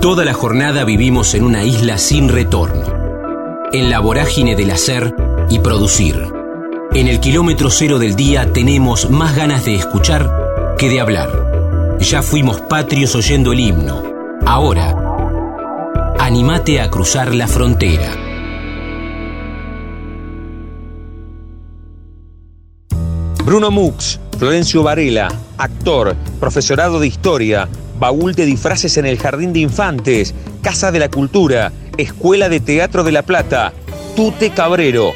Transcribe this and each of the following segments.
Toda la jornada vivimos en una isla sin retorno, en la vorágine del hacer y producir. En el kilómetro cero del día tenemos más ganas de escuchar que de hablar. Ya fuimos patrios oyendo el himno. Ahora, animate a cruzar la frontera. Bruno Mux, Florencio Varela, actor, profesorado de historia, baúl de disfraces en el Jardín de Infantes, Casa de la Cultura, Escuela de Teatro de La Plata, Tute Cabrero.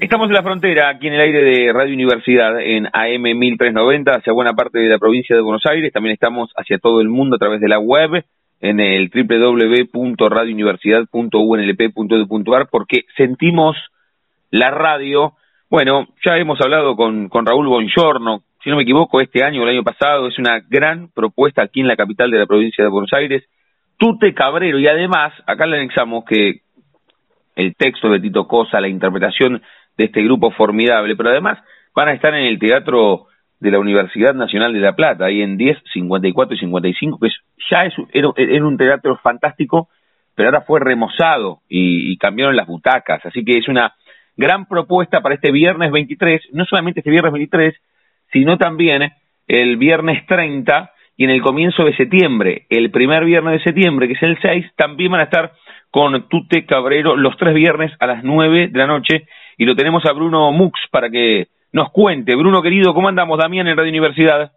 Estamos en la frontera, aquí en el aire de Radio Universidad, en AM 1390, hacia buena parte de la provincia de Buenos Aires. También estamos hacia todo el mundo a través de la web, en el www.radiouniversidad.unlp.edu.ar, porque sentimos la radio. Bueno, ya hemos hablado con, Raúl Bongiorno, si no me equivoco, este año o el año pasado, es una gran propuesta aquí en la capital de la provincia de Buenos Aires, Tute Cabrero, y además, acá le anexamos que el texto de Tito Cosa, la interpretación de este grupo formidable, pero además van a estar en el Teatro de la Universidad Nacional de La Plata, ahí en 10, 54 y 55, que ya es, era, un teatro fantástico, pero ahora fue remozado y, y cambiaron las butacas, así que es una gran propuesta para este viernes 23, no solamente este viernes 23, sino también el viernes 30 y en el comienzo de septiembre, el primer viernes de septiembre, que es el 6, también van a estar con Tute Cabrero los tres viernes a las 9 de la noche y lo tenemos a Bruno Mux para que nos cuente. Bruno querido, ¿cómo andamos? Damián en Radio Universidad.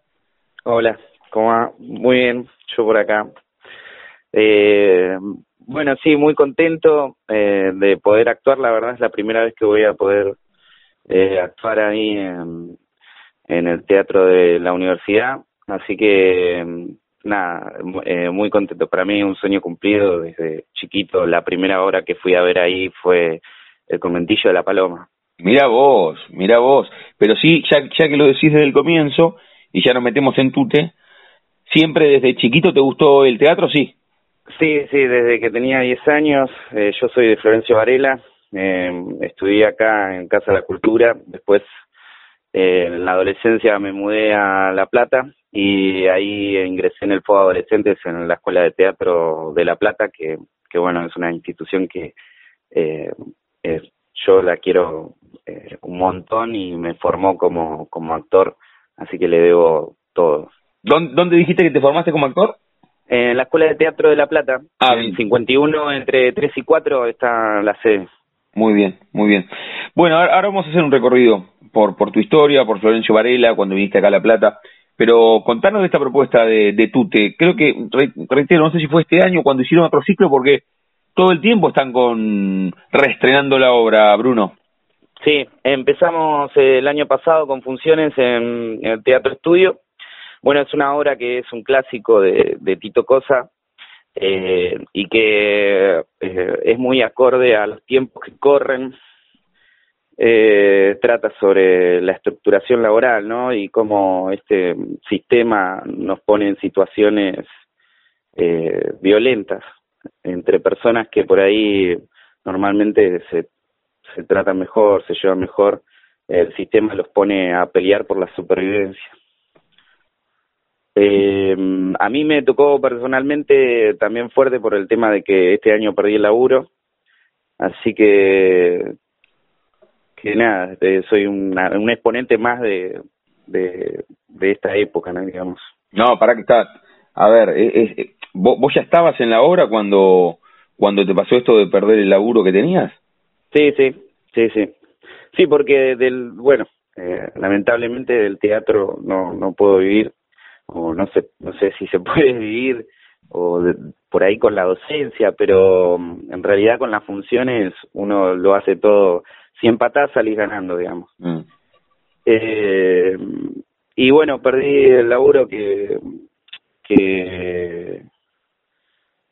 Hola, ¿cómo va? Muy bien, yo por acá. Eh, bueno, sí, muy contento eh, de poder actuar. La verdad es la primera vez que voy a poder eh, actuar ahí en, en el teatro de la universidad, así que mm, nada, eh, muy contento. Para mí un sueño cumplido desde chiquito. La primera hora que fui a ver ahí fue el conventillo de la Paloma. Mira vos, mira vos. Pero sí, ya, ya que lo decís desde el comienzo y ya nos metemos en tute, ¿siempre desde chiquito te gustó el teatro? Sí. Sí, sí, desde que tenía 10 años. Eh, yo soy de Florencio Varela. Eh, estudié acá en Casa de la Cultura. Después eh, en la adolescencia me mudé a La Plata y ahí ingresé en el FOA Adolescentes en la Escuela de Teatro de La Plata, que, que bueno, es una institución que eh, yo la quiero eh, un montón y me formó como, como actor, así que le debo todo. ¿Dónde, ¿Dónde dijiste que te formaste como actor? En la Escuela de Teatro de La Plata, ah, en 51, entre 3 y 4 está la sede. Muy bien, muy bien. Bueno, ahora vamos a hacer un recorrido por, por tu historia, por Florencio Varela, cuando viniste acá a La Plata. Pero contanos de esta propuesta de, de Tute. Creo que, reitero, no sé si fue este año cuando hicieron otro ciclo, porque todo el tiempo están con reestrenando la obra, Bruno. Sí, empezamos el año pasado con funciones en, el Teatro Estudio. Bueno, es una obra que es un clásico de, Tito Cosa eh, y que eh, es muy acorde a los tiempos que corren eh, trata sobre la estructuración laboral, ¿no? Y cómo este sistema nos pone en situaciones eh, violentas entre personas que por ahí normalmente se, se tratan mejor, se llevan mejor, el sistema los pone a pelear por la supervivencia. Eh, a mí me tocó personalmente también fuerte por el tema de que este año perdí el laburo, así que que nada, este, soy un exponente más de, de, esta época, ¿no? digamos. No, para que está, a ver, eh, ¿vos, ¿vos ya estabas en la obra cuando, cuando te pasó esto de perder el laburo que tenías? Sí, sí, sí, sí. Sí, porque del, bueno, eh, lamentablemente del teatro no, no puedo vivir, o no sé, no sé si se puede vivir, o por ahí con la docencia, pero mm, en realidad con las funciones uno lo hace todo si empatás salís ganando, digamos. Mm. Eh, y bueno, perdí el laburo que, que,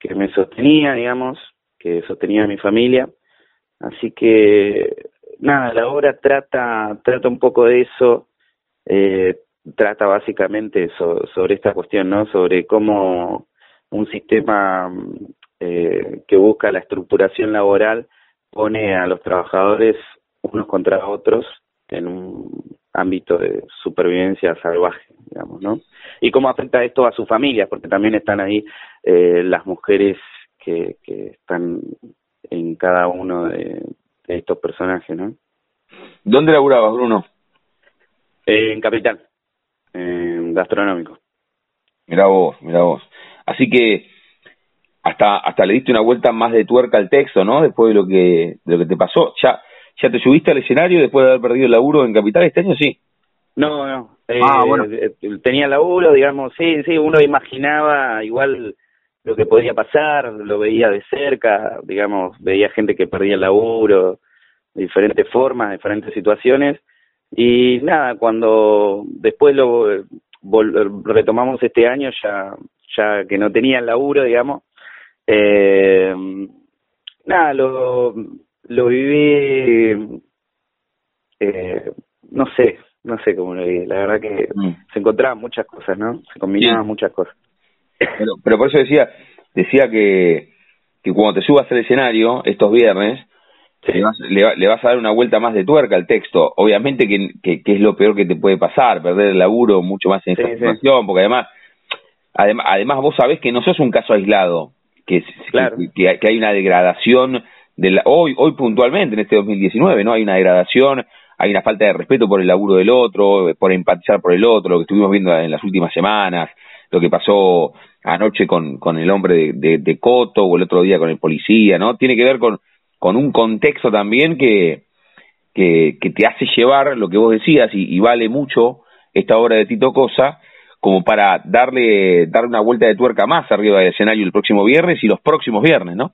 que me sostenía, digamos, que sostenía a mi familia. Así que, nada, la obra trata, trata un poco de eso, eh, trata básicamente sobre esta cuestión, ¿no? Sobre cómo un sistema eh, que busca la estructuración laboral pone a los trabajadores unos contra otros en un ámbito de supervivencia salvaje, digamos, ¿no? Y cómo afecta esto a sus familias, porque también están ahí eh, las mujeres que, que están en cada uno de, estos personajes, ¿no? ¿Dónde laburabas, Bruno? en Capital, en gastronómico. Mira vos, mira vos. Así que hasta hasta le diste una vuelta más de tuerca al texto, ¿no? Después de lo que de lo que te pasó. ¿Ya ya te subiste al escenario después de haber perdido el laburo en Capital este año, sí? No, no. ah, bueno. Eh, eh, tenía laburo, digamos, sí, sí, uno imaginaba igual lo que podía pasar, lo veía de cerca, digamos, veía gente que perdía el laburo, de diferentes formas, diferentes situaciones. Y nada, cuando después lo retomamos este año, ya, ya que no tenía el laburo, digamos, eh, nada, lo, lo viví, eh, no sé, no sé cómo lo viví, la verdad que mm. se encontraban muchas cosas, ¿no? Se combinaban muchas cosas. Pero, pero por eso decía, decía que, que cuando te subas al escenario estos viernes, le, vas, le, vas a dar una vuelta más de tuerca al texto. Obviamente que, que, es lo peor que te puede pasar, perder el laburo mucho más en esta situación, porque además, además, además vos sabés que no sos un caso aislado, que, que, que, hay una degradación de la, hoy, hoy puntualmente en este 2019, ¿no? Hay una degradación, hay una falta de respeto por el laburo del otro, por empatizar por el otro, lo que estuvimos viendo en las últimas semanas, lo que pasó anoche con, con el hombre de, de, Coto o el otro día con el policía, ¿no? Tiene que ver con, con un contexto también que, que, que te hace llevar lo que vos decías y, vale mucho esta obra de Tito Cosa como para darle, darle una vuelta de tuerca más arriba del escenario el próximo viernes y los próximos viernes, ¿no?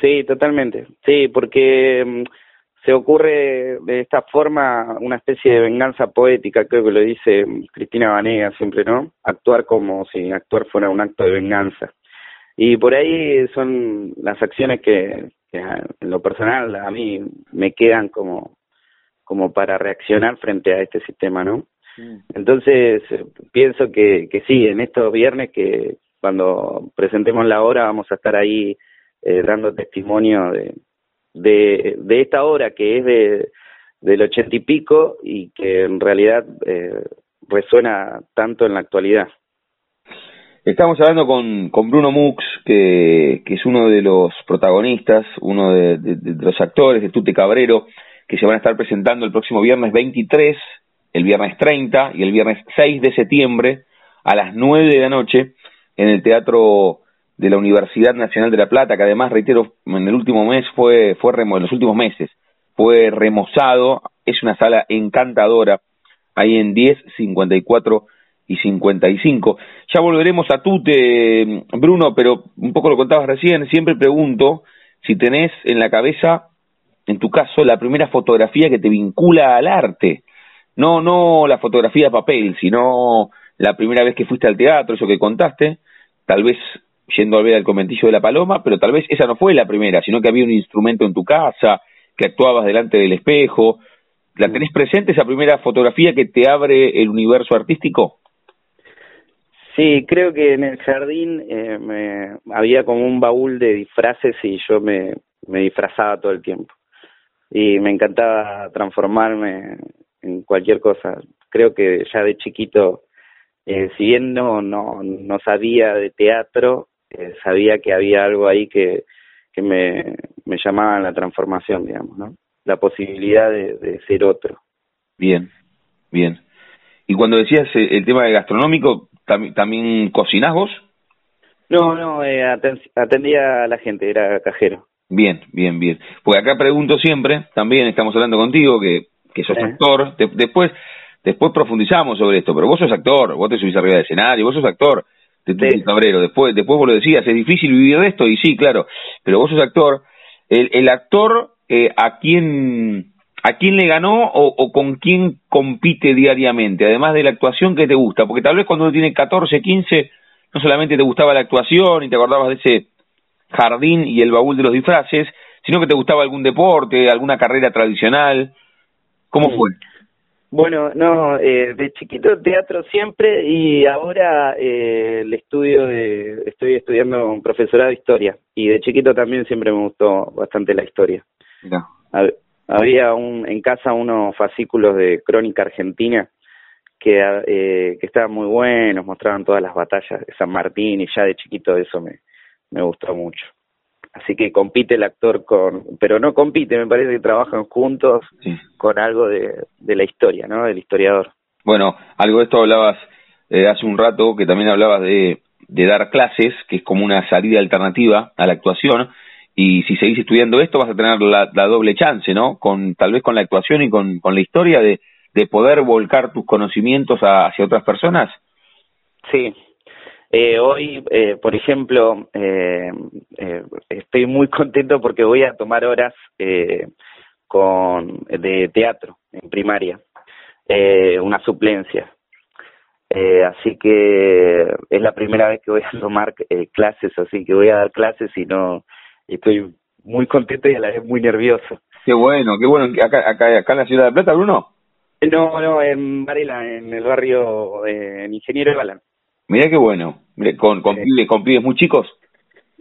Sí, totalmente. Sí, porque mm, se ocurre de esta forma una especie de venganza poética, creo que lo dice Cristina Vanega siempre, ¿no? Actuar como si actuar fuera un acto de venganza. Y por ahí son las acciones que, en lo personal a mí me quedan como, como para reaccionar frente a este sistema, ¿no? Entonces, pienso que, que sí, en estos viernes que cuando presentemos la obra vamos a estar ahí eh, dando testimonio de, de, de esta obra que es de del ochenta y pico y que en realidad eh, resuena tanto en la actualidad. Estamos hablando con, con Bruno Mux, que, que es uno de los protagonistas, uno de, los actores de Tute Cabrero, que se van a estar presentando el próximo viernes 23, el viernes 30 y el viernes 6 de septiembre a las 9 de la noche en el Teatro de la Universidad Nacional de La Plata, que además, reitero, en el último mes fue, fue en los últimos meses, fue remozado, es una sala encantadora, ahí en 10, 54 y 55. Ya volveremos a Tute, Bruno, pero un poco lo contabas recién, siempre pregunto si tenés en la cabeza, en tu caso, la primera fotografía que te vincula al arte. No, no la fotografía de papel, sino la primera vez que fuiste al teatro, eso que contaste, tal vez yendo a ver al conventillo de la Paloma, pero tal vez esa no fue la primera, sino que había un instrumento en tu casa, que actuabas delante del espejo. ¿La tenés presente esa primera fotografía que te abre el universo artístico? Sí, creo que en el jardín eh, me, había como un baúl de disfraces y yo me, me disfrazaba todo el tiempo. Y me encantaba transformarme en cualquier cosa. Creo que ya de chiquito, eh, si bien no, no, no sabía de teatro, eh, sabía que había algo ahí que, que me, me llamaba la transformación, digamos, ¿no? La posibilidad de, ser otro. Bien, bien. Y cuando decías eh, el tema de gastronómico, ¿también cocinás vos? No, no, eh, atendía a la gente, era cajero. Bien, bien, bien. Pues acá pregunto siempre, también estamos hablando contigo, que, que sos actor, después después profundizamos sobre esto, pero vos sos actor, vos te subís arriba del escenario, vos sos actor de Cabrero. Después, después vos lo decías, es difícil vivir de esto, y sí, claro, pero vos sos actor. El, el actor, eh, ¿a quién a quién le ganó o, o, con quién compite diariamente? Además de la actuación que te gusta, porque tal vez cuando uno tiene 14, 15, no solamente te gustaba la actuación y te acordabas de ese jardín y el baúl de los disfraces, sino que te gustaba algún deporte, alguna carrera tradicional. ¿Cómo fue? Bueno, no, eh, de chiquito teatro siempre y ahora eh, el estudio de, estoy estudiando un profesorado de historia y de chiquito también siempre me gustó bastante la historia. había un, en casa unos fascículos de Crónica Argentina que, eh, que estaban muy buenos, mostraban todas las batallas de San Martín y ya de chiquito eso me, me gustó mucho. Así que compite el actor con, pero no compite, me parece que trabajan juntos con algo de, de la historia, ¿no? Del historiador. Bueno, algo de esto hablabas eh, hace un rato, que también hablabas de, de dar clases, que es como una salida alternativa a la actuación, y si seguís estudiando esto vas a tener la, doble chance, ¿no? Con tal vez con la actuación y con, con la historia de, de poder volcar tus conocimientos hacia otras personas. Sí. Eh, hoy, eh, por ejemplo, eh, eh, estoy muy contento porque voy a tomar horas eh, con de teatro en primaria, eh, una suplencia. Eh, así que es la primera vez que voy a tomar eh, clases, así que voy a dar clases y no estoy muy contento y a la vez muy nervioso. Qué bueno, qué bueno. ¿Acá, acá, acá en la ciudad de Plata, Bruno? No, no, en Varela, en el barrio eh, en Ingeniero de Balán. Mirá qué bueno. ¿Con, con, pibes, ¿Con pibes muy chicos?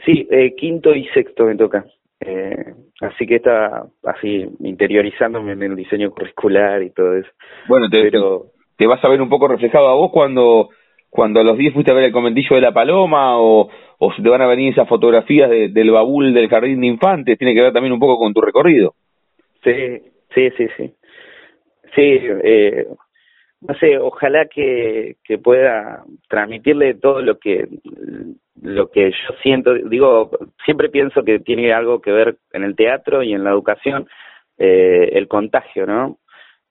Sí, eh, quinto y sexto me toca. Eh, así que está así interiorizándome en el diseño curricular y todo eso. Bueno, te, Pero... te vas a ver un poco reflejado a vos cuando cuando a los 10 fuiste a ver el conventillo de la Paloma o, o te van a venir esas fotografías de, del baúl del jardín de infantes, tiene que ver también un poco con tu recorrido. Sí, sí, sí, sí. Sí, eh, no sé, ojalá que, que pueda transmitirle todo lo que lo que yo siento, digo, siempre pienso que tiene algo que ver en el teatro y en la educación, eh, el contagio, ¿no?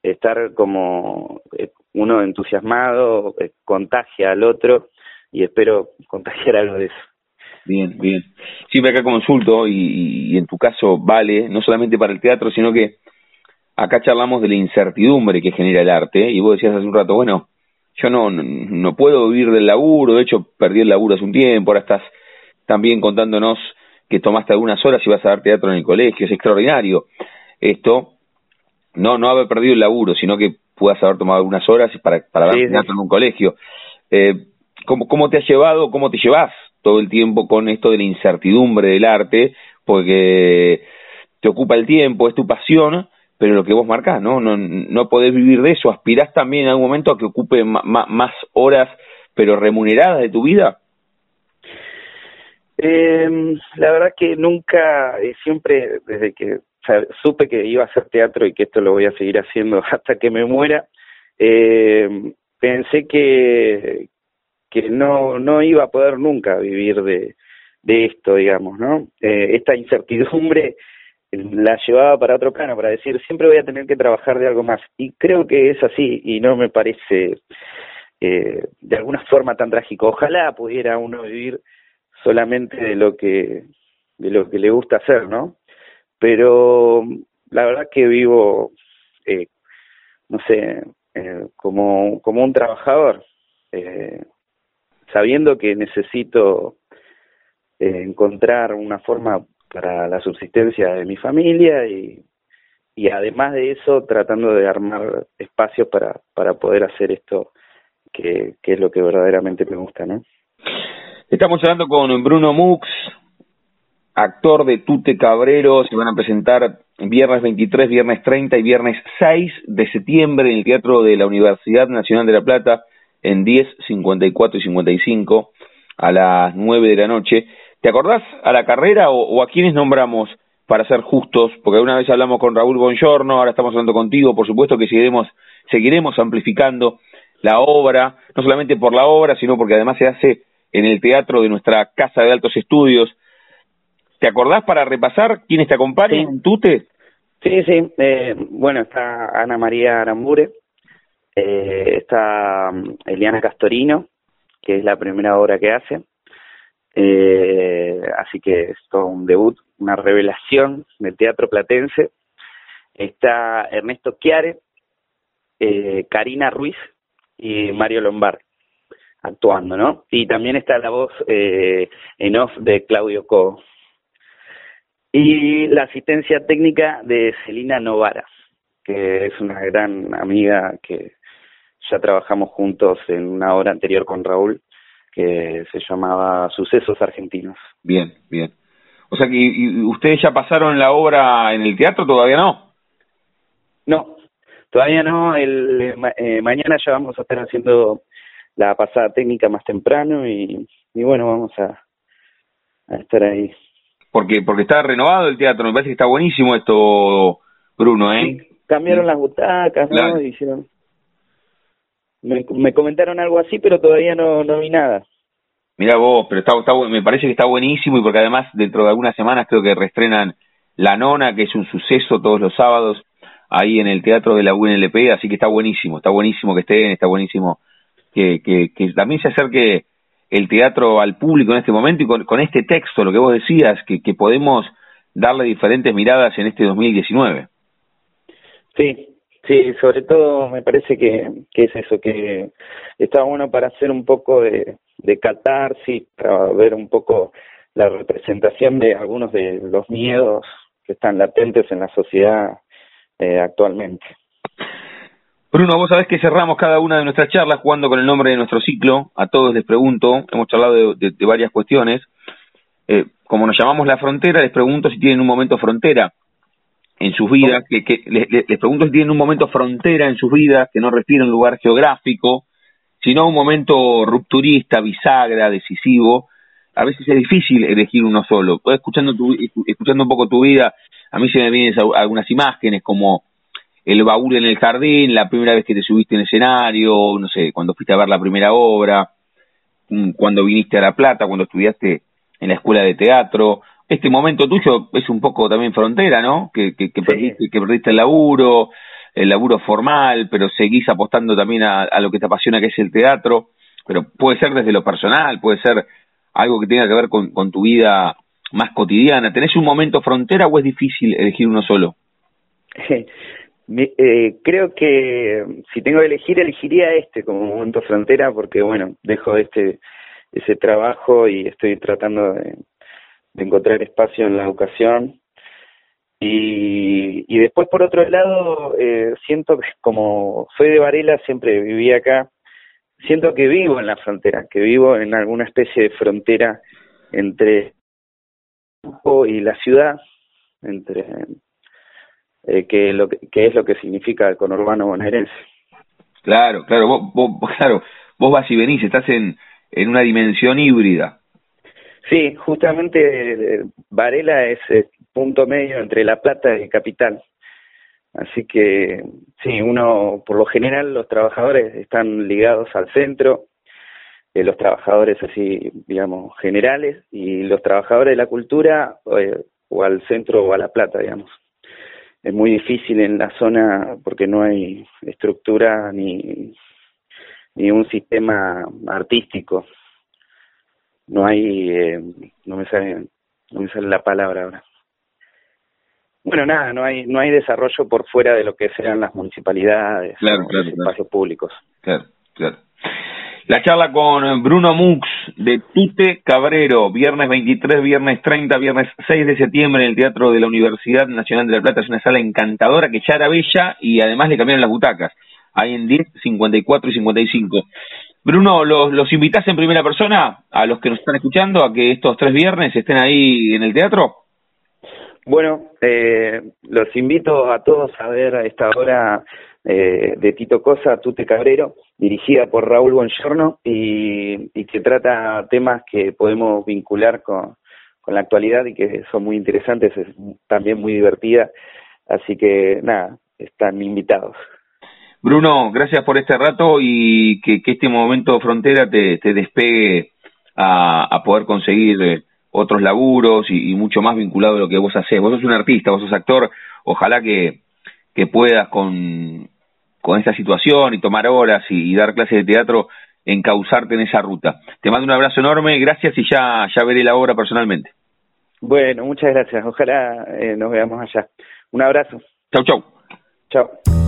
Estar como eh, uno entusiasmado, eh, contagia al otro y espero contagiar algo de eso. Bien, bien. Siempre acá consulto y, y en tu caso vale, no solamente para el teatro, sino que acá charlamos de la incertidumbre que genera el arte y vos decías hace un rato, bueno, yo no, no, puedo vivir del laburo, de hecho perdí el laburo hace un tiempo, ahora estás también contándonos que tomaste algunas horas y vas a dar teatro en el colegio, es extraordinario. Esto, no, no haber perdido el laburo, sino que puedas haber tomado algunas horas para, para dar teatro en un colegio. Eh, ¿cómo, ¿Cómo te has llevado, cómo te llevas todo el tiempo con esto de la incertidumbre del arte? Porque te ocupa el tiempo, es tu pasión, pero lo que vos marcás, ¿no? No, no podés vivir de eso, aspirás también en algún momento a que ocupe más horas, pero remuneradas de tu vida. Eh, la verdad que nunca, eh, siempre desde que supe que iba a hacer teatro y que esto lo voy a seguir haciendo hasta que me muera, eh, pensé que, que no, no iba a poder nunca vivir de, de esto, digamos, ¿no? Eh, esta incertidumbre la llevaba para otro plano, para decir, siempre voy a tener que trabajar de algo más. Y creo que es así y no me parece eh, de alguna forma tan trágico. Ojalá pudiera uno vivir solamente de lo que de lo que le gusta hacer, ¿no? Pero la verdad que vivo, eh, no sé, eh, como, como un trabajador, eh, sabiendo que necesito eh, encontrar una forma para la subsistencia de mi familia y, y además de eso tratando de armar espacios para, para poder hacer esto que, que es lo que verdaderamente me gusta, ¿no? Estamos hablando con Bruno Mux, actor de Tute Cabrero, se van a presentar viernes 23, viernes 30 y viernes 6 de septiembre en el Teatro de la Universidad Nacional de La Plata en 10, 54 y 55 a las 9 de la noche. ¿Te acordás a la carrera o, a quiénes nombramos para ser justos? Porque una vez hablamos con Raúl Bongiorno, ahora estamos hablando contigo, por supuesto que seguiremos, seguiremos amplificando la obra, no solamente por la obra, sino porque además se hace en el teatro de nuestra Casa de Altos Estudios. ¿Te acordás para repasar quiénes te acompañan en Tute? Sí, sí. Eh, bueno, está Ana María Arambure, eh, está mm, Eliana Castorino, que es la primera obra que hace, eh, así que es todo un debut, una revelación del teatro platense. Está Ernesto Chiare, eh, Karina Ruiz y Mario Lombard actuando, ¿no? Y también está la voz eh, en off de Claudio Co. Y la asistencia técnica de Celina Novara, que es una gran amiga que ya trabajamos juntos en una hora anterior con Raúl que se llamaba Sucesos Argentinos. Bien, bien. O sea que ¿y ustedes ya pasaron la obra en el teatro, todavía no. No, todavía no. El, eh, mañana ya vamos a estar haciendo la pasada técnica más temprano y, y bueno, vamos a, a estar ahí. Porque porque está renovado el teatro, me parece que está buenísimo esto, Bruno, ¿eh? cambiaron las butacas, ¿no? Hicieron... Me, me comentaron algo así, pero todavía no, no vi nada. Mira vos, pero está, está, me parece que está buenísimo y porque además dentro de algunas semanas creo que reestrenan La Nona, que es un suceso todos los sábados ahí en el Teatro de la UNLP, así que está buenísimo, está buenísimo que estén, está buenísimo que, que, que también se acerque el teatro al público en este momento y con, con este texto, lo que vos decías, que, que podemos darle diferentes miradas en este 2019. Sí, sí, sobre todo me parece que, es eso, que está bueno para hacer un poco de, de catarsis, para ver un poco la representación de algunos de los miedos que están latentes en la sociedad eh, actualmente. Bruno, vos sabés que cerramos cada una de nuestras charlas jugando con el nombre de nuestro ciclo. A todos les pregunto, hemos charlado de, varias cuestiones. Eh, como nos llamamos La Frontera, les pregunto si tienen un momento frontera en sus vidas, que, que les, les, pregunto si tienen un momento frontera en sus vidas, que no refiere a un lugar geográfico, sino un momento rupturista, bisagra, decisivo. A veces es difícil elegir uno solo. Escuchando, tu, escuchando un poco tu vida, a mí se me vienen algunas imágenes como el baúl en el jardín, la primera vez que te subiste en escenario, no sé, cuando fuiste a ver la primera obra, mm, cuando viniste a La Plata, cuando estudiaste en la escuela de teatro. Este momento tuyo es un poco también frontera, ¿no? Que, que, que, perdiste, que perdiste el laburo, el laburo formal, pero seguís apostando también a, lo que te apasiona, que es el teatro, pero puede ser desde lo personal, puede ser algo que tenga que ver con, con tu vida más cotidiana. ¿Tenés un momento frontera o es difícil elegir uno solo? eh, creo que si tengo que elegir, elegiría este como momento frontera, porque bueno, dejo este ese trabajo y estoy tratando de encontrar espacio en la educación y, y después, por otro lado, eh, siento que como soy de Varela, siempre viví acá, siento que vivo en la frontera, que vivo en alguna especie de frontera entre y la ciudad, entre eh, que, lo que, es lo que significa el conurbano bonaerense. Claro, claro, vos, vos, claro, vos vas y venís, estás en, en una dimensión híbrida. Sí, justamente eh, Varela es punto medio entre La Plata y Capital. Así que sí, uno, por lo general los trabajadores están ligados al centro, eh, los trabajadores así, digamos, generales, y los trabajadores de la cultura eh, o al centro o a La Plata, digamos. Es muy difícil en la zona porque no hay estructura ni, ni un sistema artístico. No hay, eh, no me sale, no me sale la palabra ahora. Bueno, nada, no hay no hay desarrollo por fuera de lo que sean las municipalidades, claro, los espacios públicos. Claro, claro. La charla con Bruno Mux de Tute Cabrero, viernes 23, viernes 30, viernes 6 de septiembre en el Teatro de la Universidad Nacional de La Plata. Es una sala encantadora que ya era bella y además le cambiaron las butacas. Hay en 10, 54 y 55. Bruno, ¿los, ¿los invitás en primera persona a los que nos están escuchando a que estos tres viernes estén ahí en el teatro? Bueno, eh, los invito a todos a ver a esta obra eh, de Tito Cosa, Tute Cabrero, dirigida por Raúl Bongiorno y, y, que trata temas que podemos vincular con, con la actualidad y que son muy interesantes, es también muy divertida. Así que nada, están invitados. Bruno, gracias por este rato y que, que este momento frontera te, te despegue a, a poder conseguir eh, otros laburos y, mucho más vinculado a lo que vos hacés. Vos sos un artista, vos sos actor, ojalá que, que puedas con, con esta situación y tomar horas y, dar clases de teatro encauzarte en esa ruta. Te mando un abrazo enorme, gracias y ya, ya veré la obra personalmente. Bueno, muchas gracias, ojalá eh, nos veamos allá. Un abrazo. Chau, chau. Chau.